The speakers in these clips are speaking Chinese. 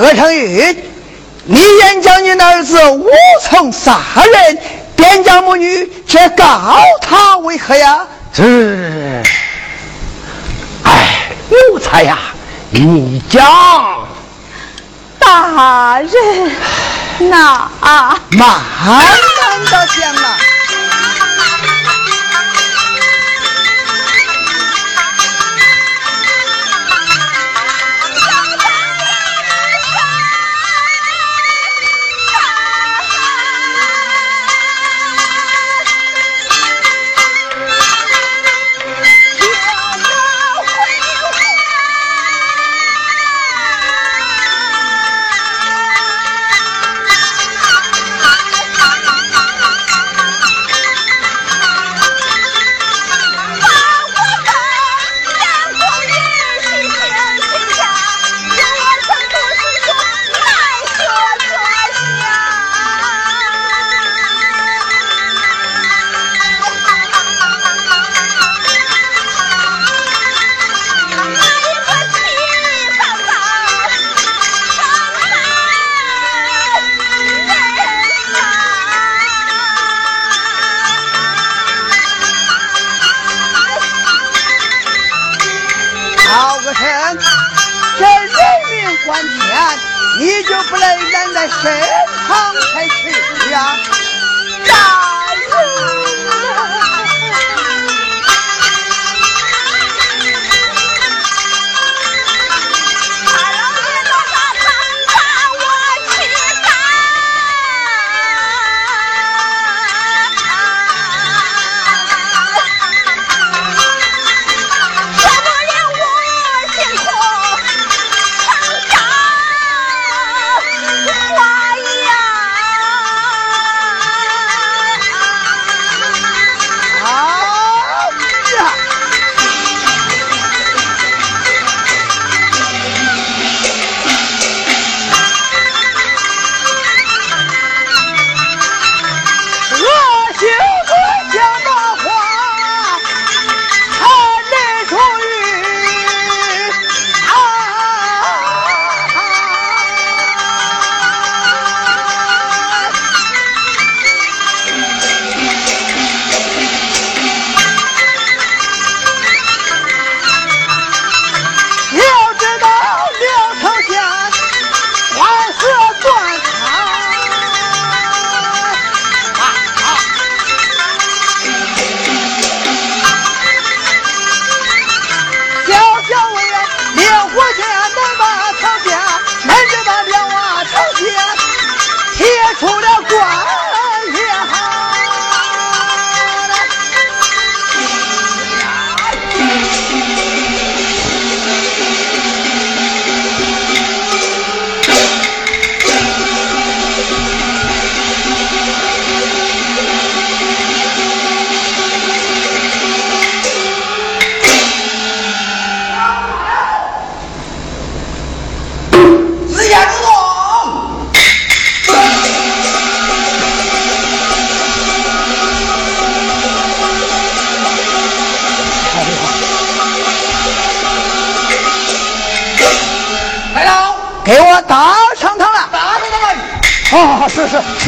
鄂成玉，你言将你的儿子无从杀人，边疆母女，却告他为何呀？是，哎，奴才呀，你讲，大人，那慢到讲了。这人命关天你就不能忍耐身旁才去呀？呀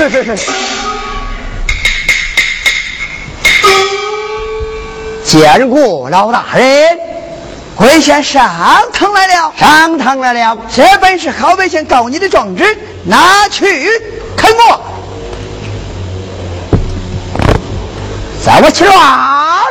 是是是，见过老大人，贵县上堂来了，上堂来了。这本是好百姓告你的状纸，拿去看我，在我起乱。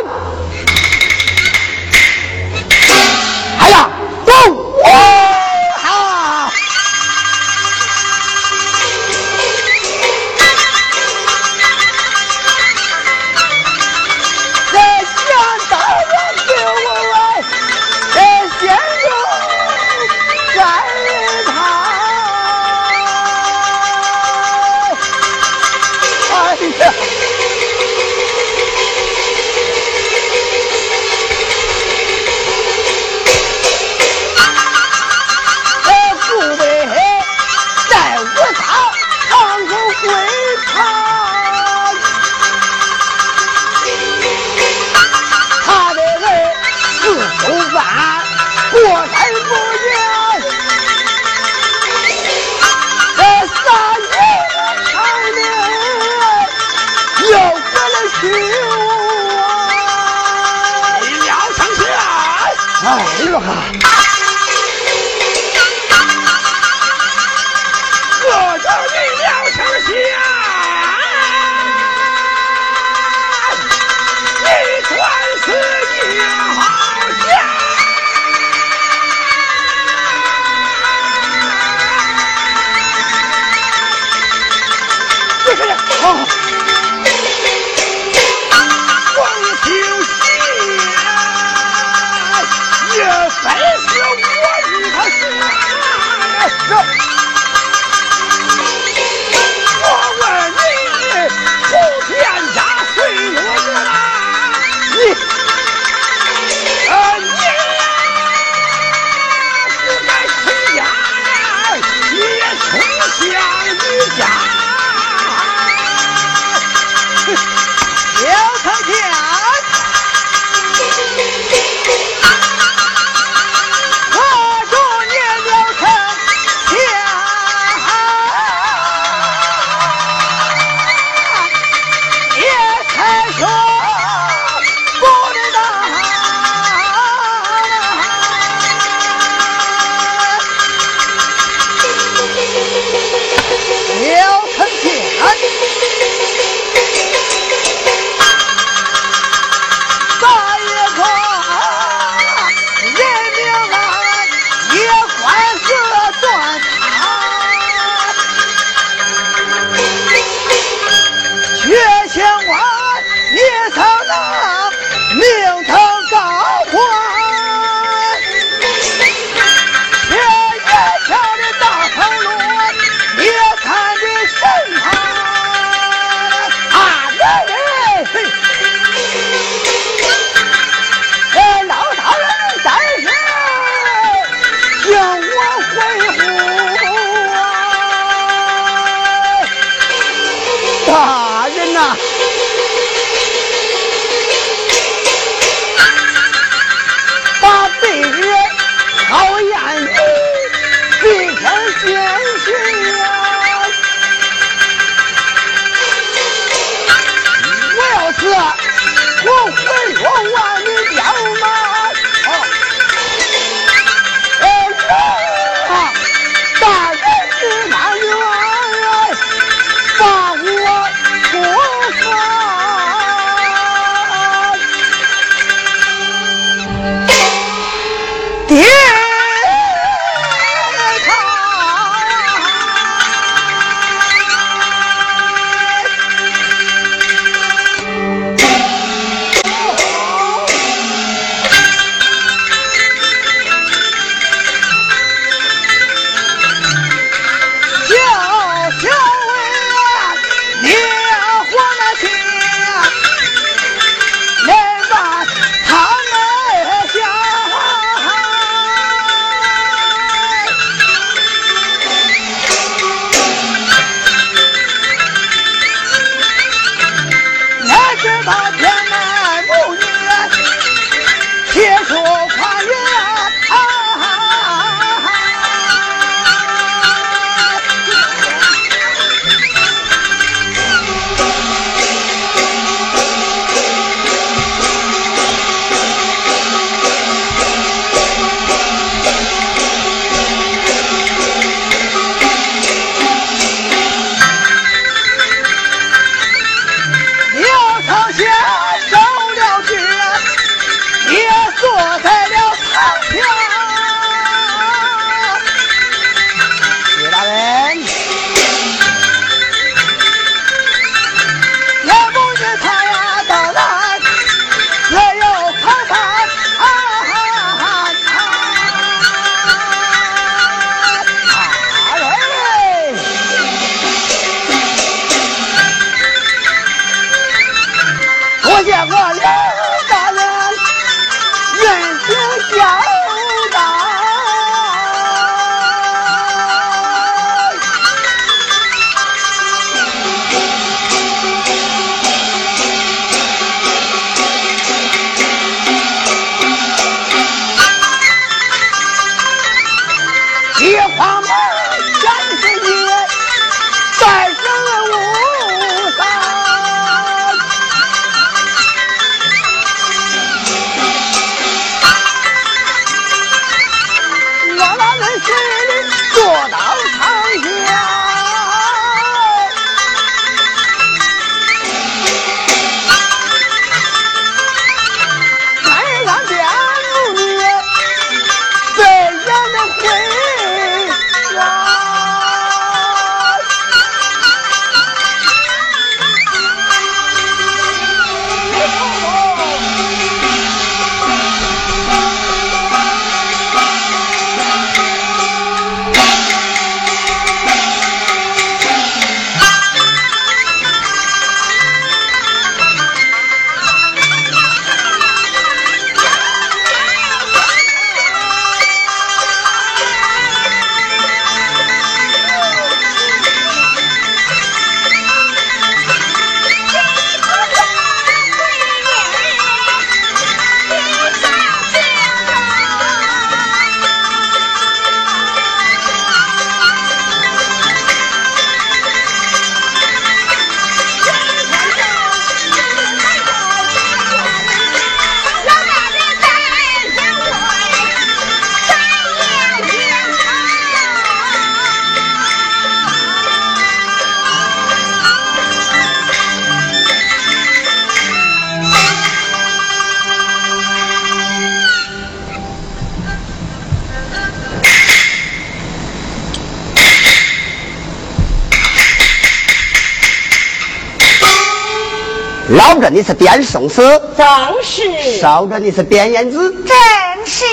老着你是边宋司，正是。少着你是边燕子，正是。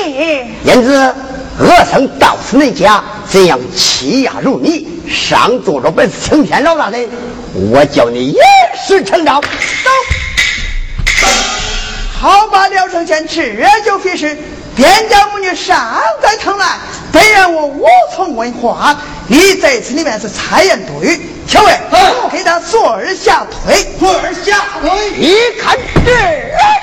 燕子，恶生到此你家，怎样欺压如你？上做着本是青天老大人，我叫你一时成招。走。好吧，廖承贤，这就非是边家母女尚在城来，本然我无从问话。你在此里面是猜言多语，小伟，给他坐而下腿，坐而下腿，一看这。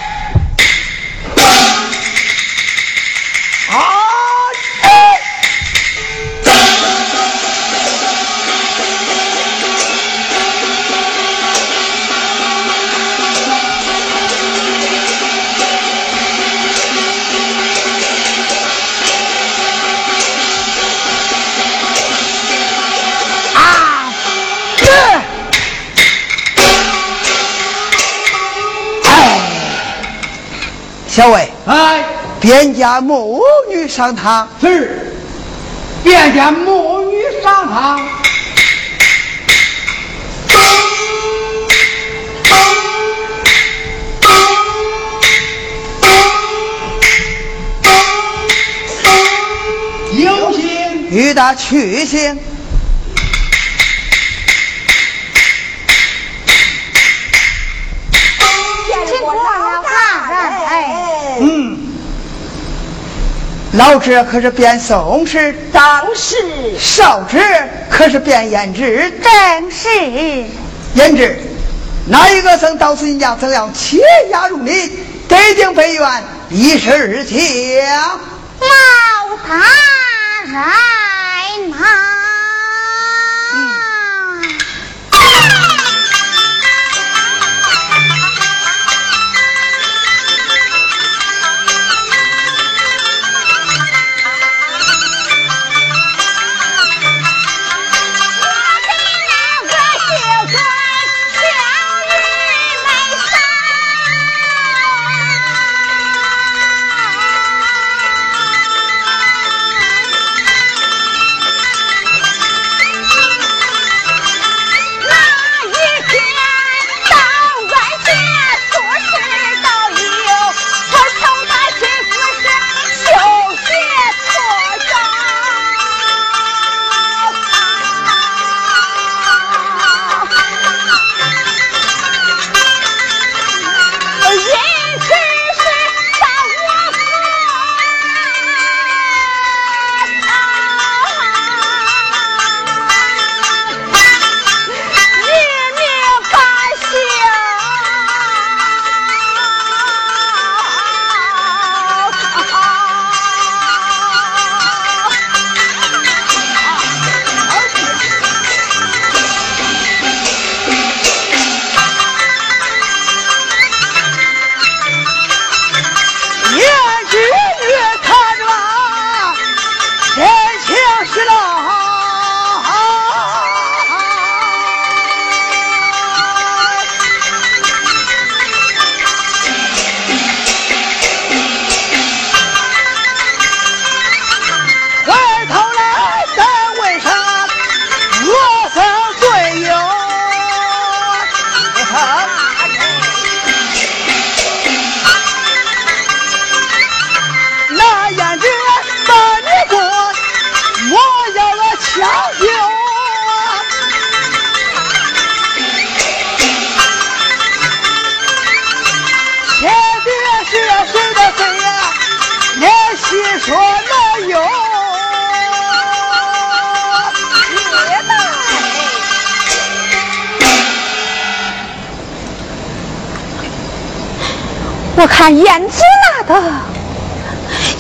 小魏，哎，卞家母女上堂。是，卞家母女上堂。有心与他去行。老者可是变宋氏，当是；少者可是变胭脂，正是。胭脂，哪一个曾到此你家，怎样欺压如你？得定北院一事讲。老大人呐。我看燕子拿的，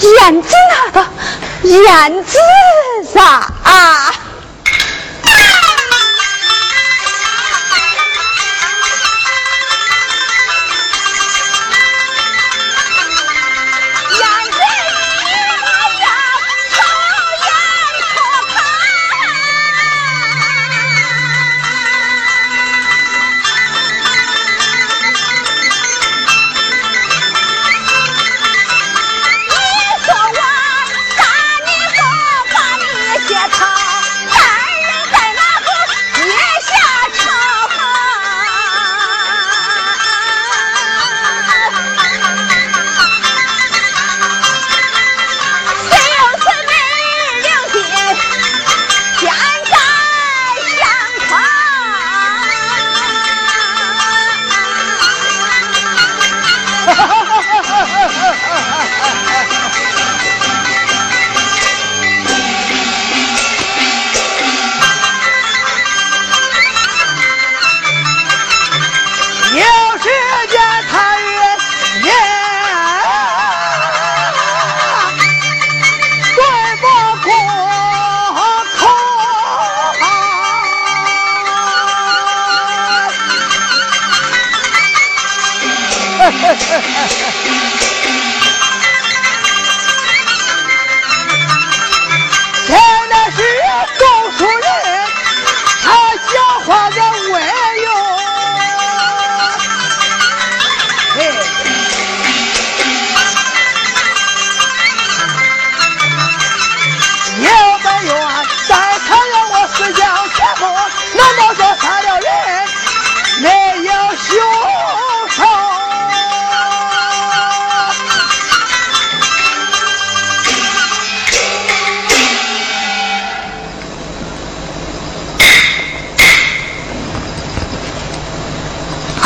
燕子拿的，燕子啥？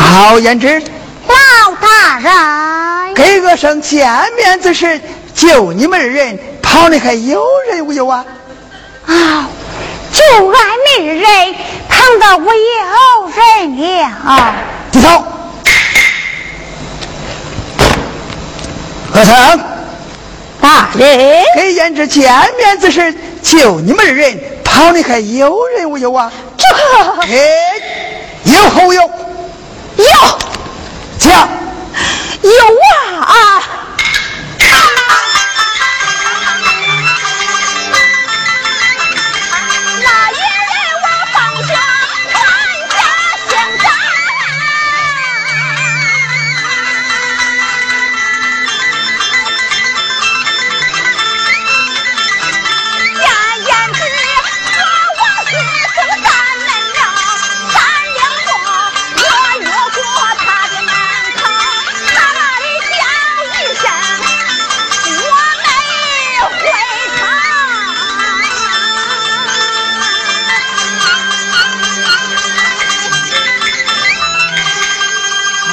好，胭脂。老大人，给个声见面之时，就你们二人跑的还有人无有啊？啊，就俺们二人跑的无有人了。低头。和尚，大人，给胭脂见面之时，就你们二人跑的还有人无有啊？这哎，有后有？有讲有啊！那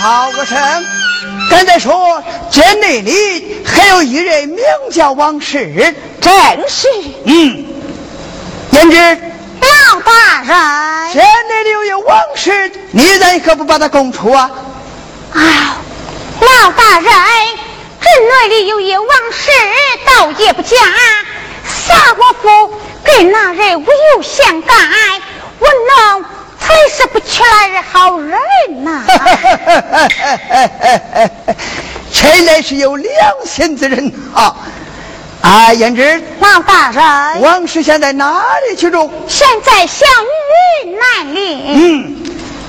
好个声。刚才说这内里还有一人名叫王氏，正是嗯，胭脂。老大人。这内里有一王氏，你咋可不把他供出啊？啊，老大人，这内里有一王氏，倒也不假。杀我府跟那人无有相干，我能才是不起来的好人呐、陈来是有良心之人啊！啊，胭脂，王大人，王氏现在哪里去住？现在向云南里。嗯，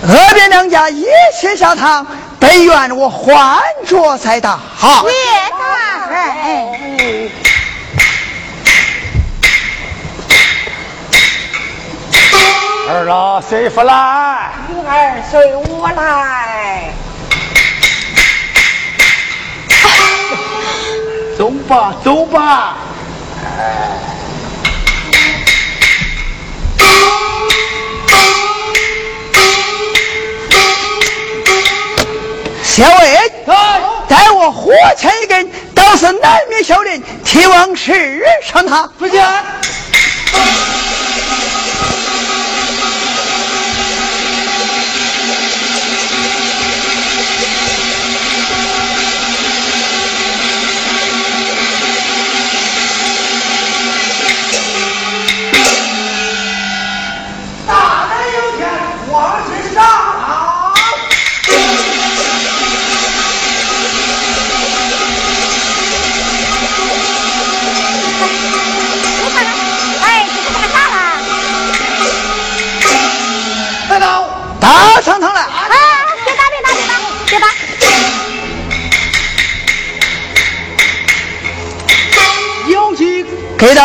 额边两家一起下堂，本院我还着才大。好，岳大人，二老随父来。女儿随我来。走吧，走吧。小伟，带我火前一根，倒是南面小林替王氏上堂。不见。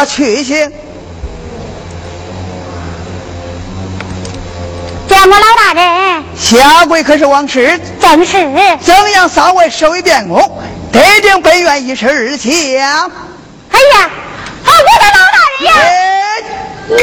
给他去行。见过老大人，下跪可是王氏，正是。怎样三位受一遍功，得定本院一十二将。哎呀，好我的老大人呀！哎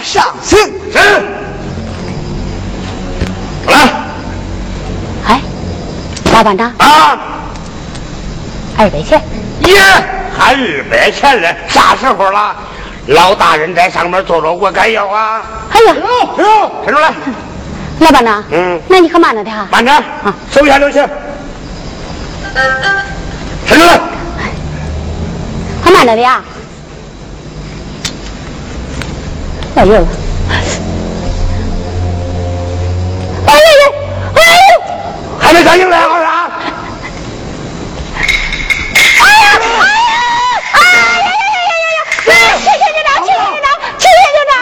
上刑。是。好了哎，老班长，啊，二百钱。耶，还二百钱嘞，啥时候了？老大人在上面坐着，我敢要啊！哎呀，哟哟，伸出来，老班长，嗯那你可慢着点啊。慢着，手下留情。伸出来，可慢着点啊。哎呦，哎呦，哎呦，还没干净呢，二啊！哎呀，哎呀呀呀呀呀呀！去去去长，去去长，去去长。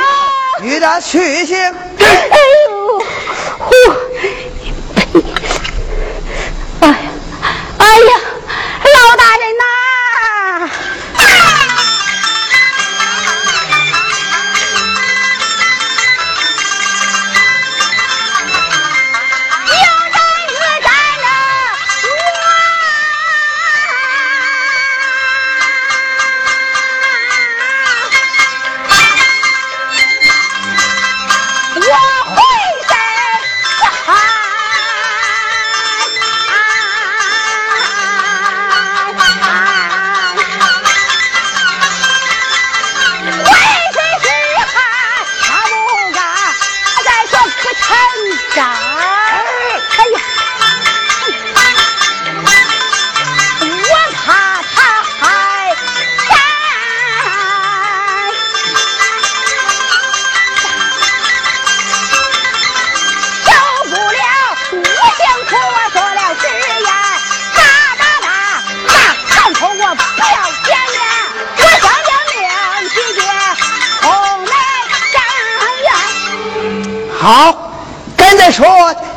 与他去刑。哎呦，呼！哎呀，哎呀，老大人呐！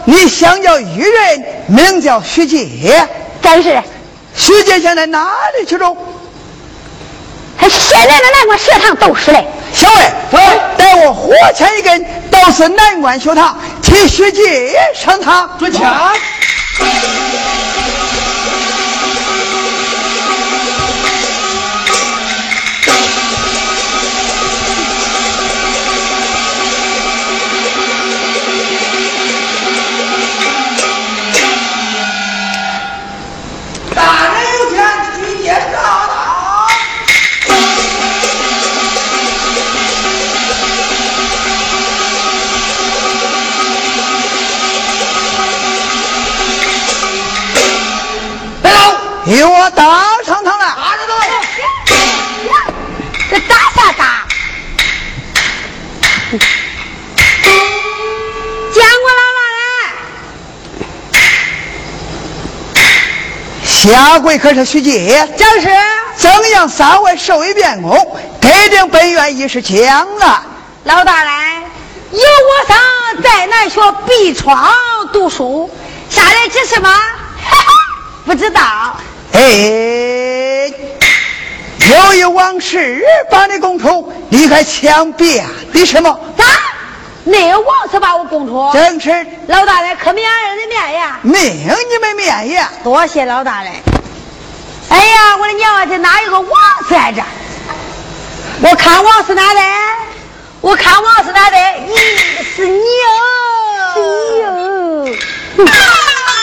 你想叫愚人，名叫徐杰，正是，徐杰现在哪里去着？现在的南关学堂都是嘞。小魏，带我火前一根，到是南关学堂，替徐杰上堂。准枪。与我打上堂来！打着打！这打啥打？见过老大人。下跪可是徐阶，正是。怎样三位授意变功，得定本院已是将啊！老大人，有我上在南学闭窗读书，下来指什么？不知道。哎，有一往事把你供出，你还强辩的什么？咋？那王是把我供出？正是。老大人可免人的面呀？没有你们面呀！多谢老大人。哎呀，我的娘啊，这哪有个王在这？我看王是哪的？我看王是哪的？咦是你哦！是你哦！轻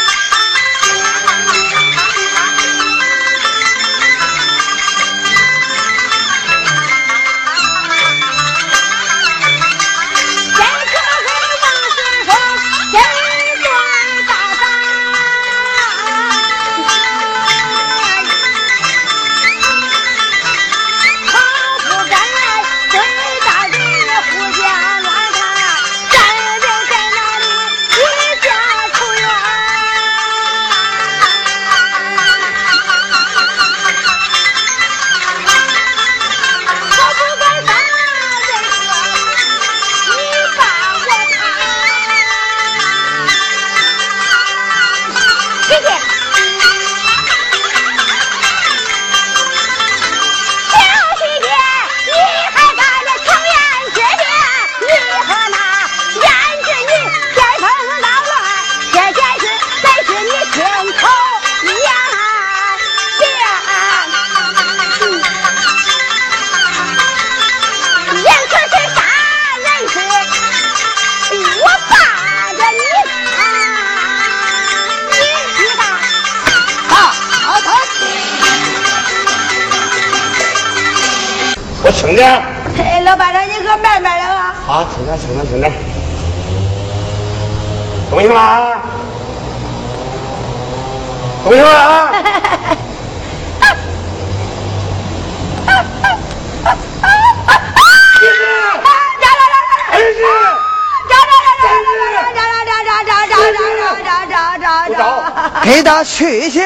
给他去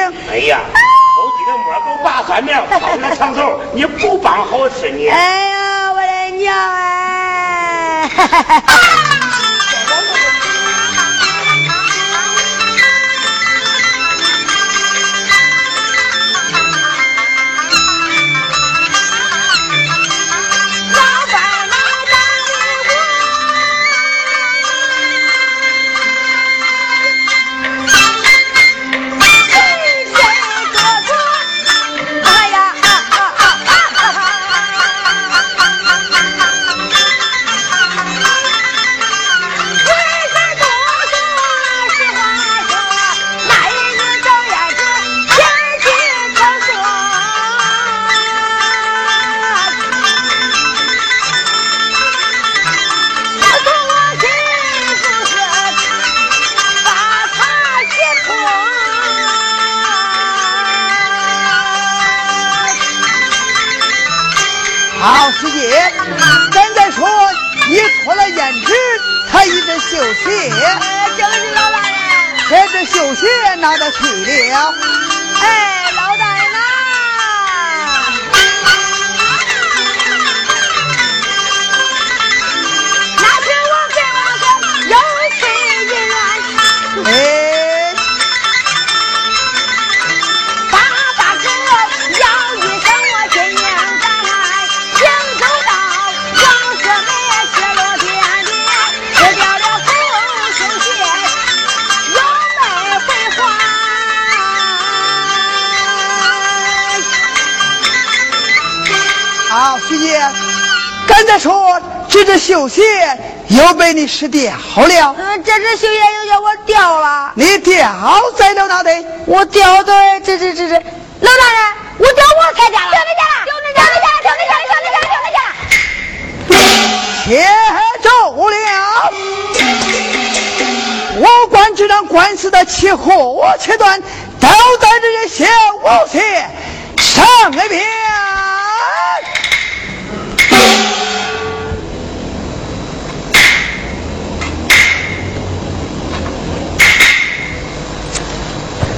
徐姐，刚才说这只绣鞋又被你失掉了。嗯，这只绣鞋又叫我掉了。你掉在了哪里？我掉在这这这这，老大人，我掉我才家了，掉你家了，掉你家了，掉你家了，掉你家了，掉你家了，掉你家了。切住了！我管这场官司的起火切断，都在这些小武器上边。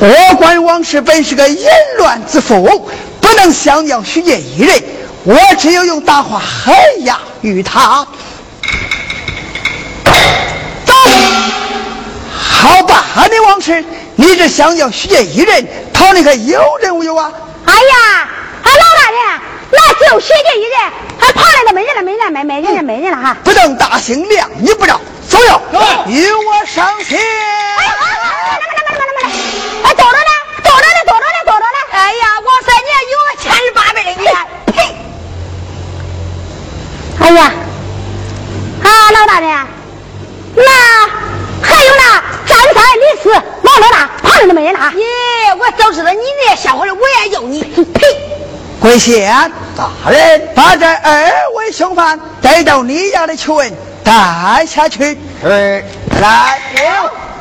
我管王氏本是个淫乱之妇，不能相邀许姐一人，我只有用大话狠压于他。走，好吧，你王氏，你这相要许姐一人，讨你个有人无有啊？哎呀，俺老大人，那只有许姐一人，还旁来的没人了，没人，没没人了，没人了哈。不能大兴亮，你不知道，走哟，与我上前。哎呀，着着着着呢。哎呀，王三姐有个千儿八百的你，呸！哎呀，啊，老大人，那还有那张三、李四、王老大，旁边都没人了哈。耶，我早知道你那小伙子，我也要你。呸！贵县大人，把这二位凶犯带到你家里去问，带下去。是来，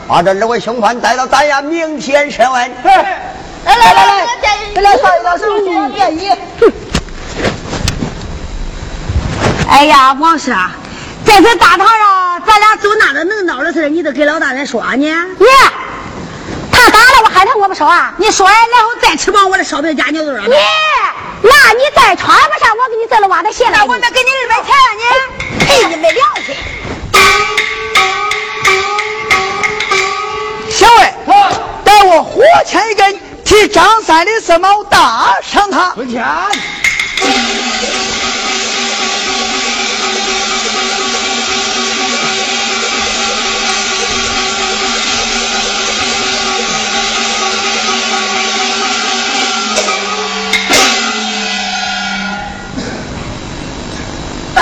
把这二位凶犯带到咱衙明天审问。来来来来，来来上一道手续便衣。哎呀，王师啊，在这大堂上，咱俩走哪个能闹的事你都给老大人说呢？你，他打了我，还疼我不说啊？你说呀，然后再吃饱我的烧饼夹牛肉了。你，那你再穿不上，我给你再了挖点血来。那我再给你二百钱了呢？赔，你没良心！小魏，带我火钳一根，替张三的四毛打伤他。存钱。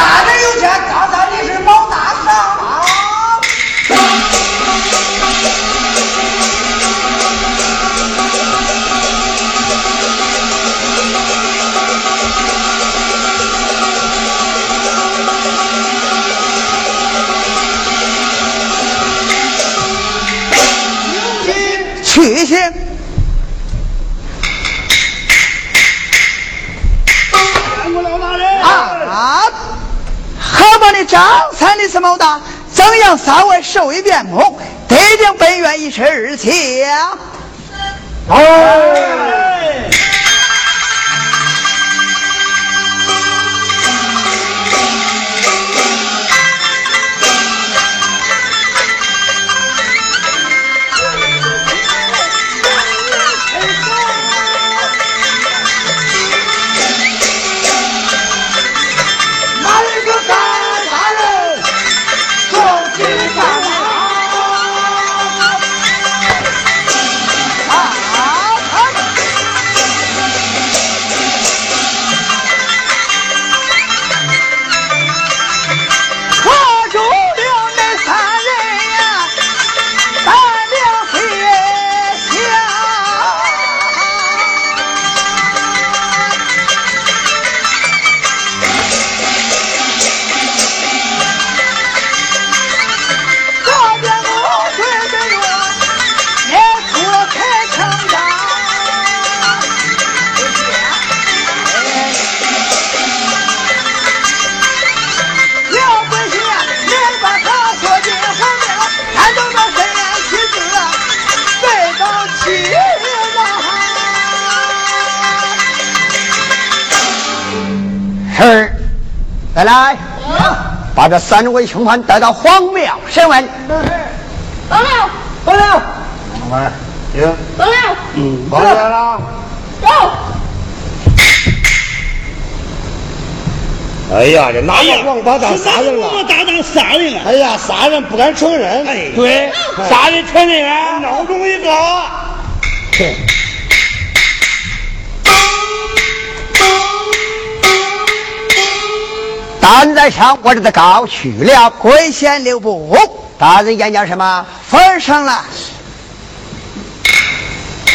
咋的有钱，把你张三的什么大，怎样三位受一遍目，得定本院一事二情。哎，这三位凶犯带到荒庙审问。老六，过来，来，行，老六，嗯，过来了。走。哎呀，这哪个王八蛋杀人了？我大当杀人了。哎呀，杀人不敢承认。哎对，杀人承认啊，脑中一个。大人在上，我这的告去了。跪先留步。大人言讲什么？份上了。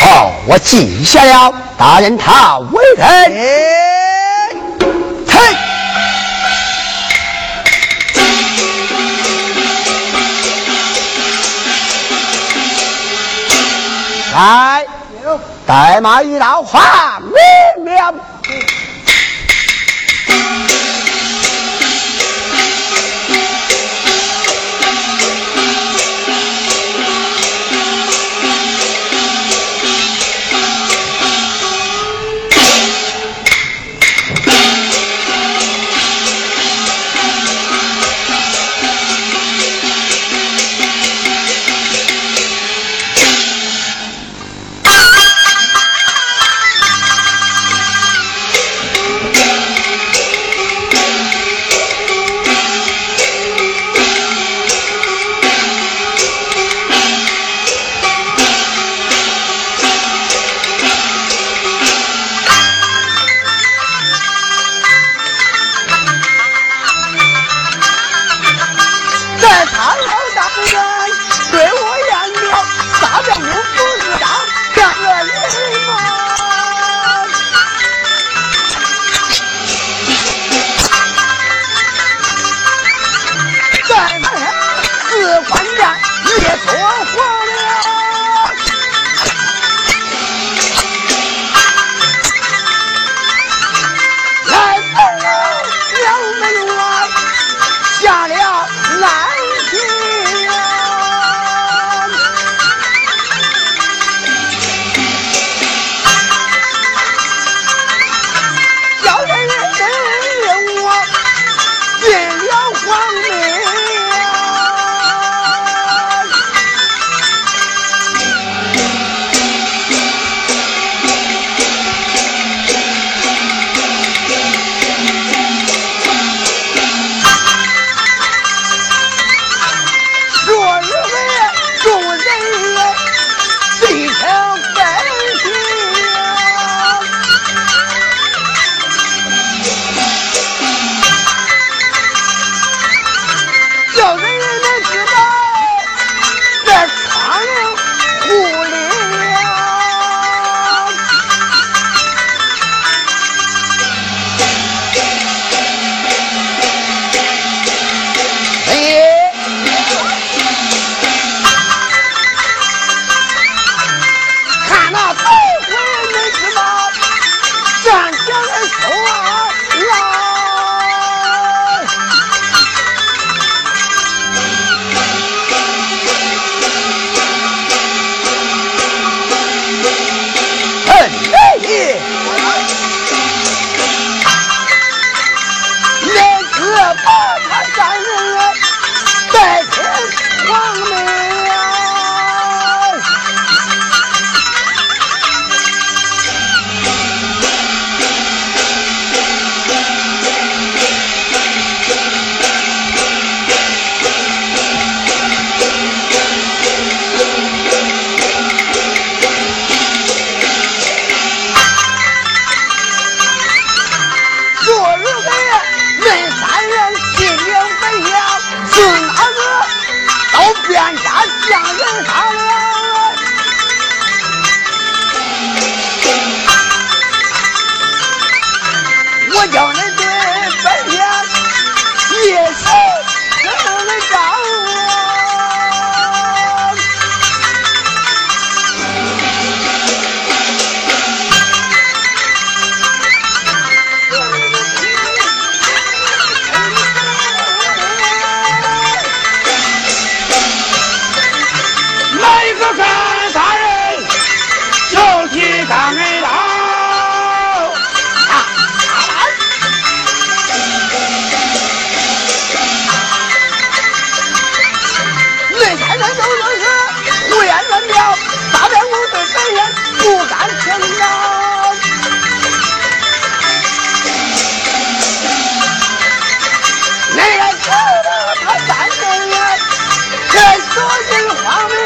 哦，我记下了。大人他为人。来，带马一道花明了。多金华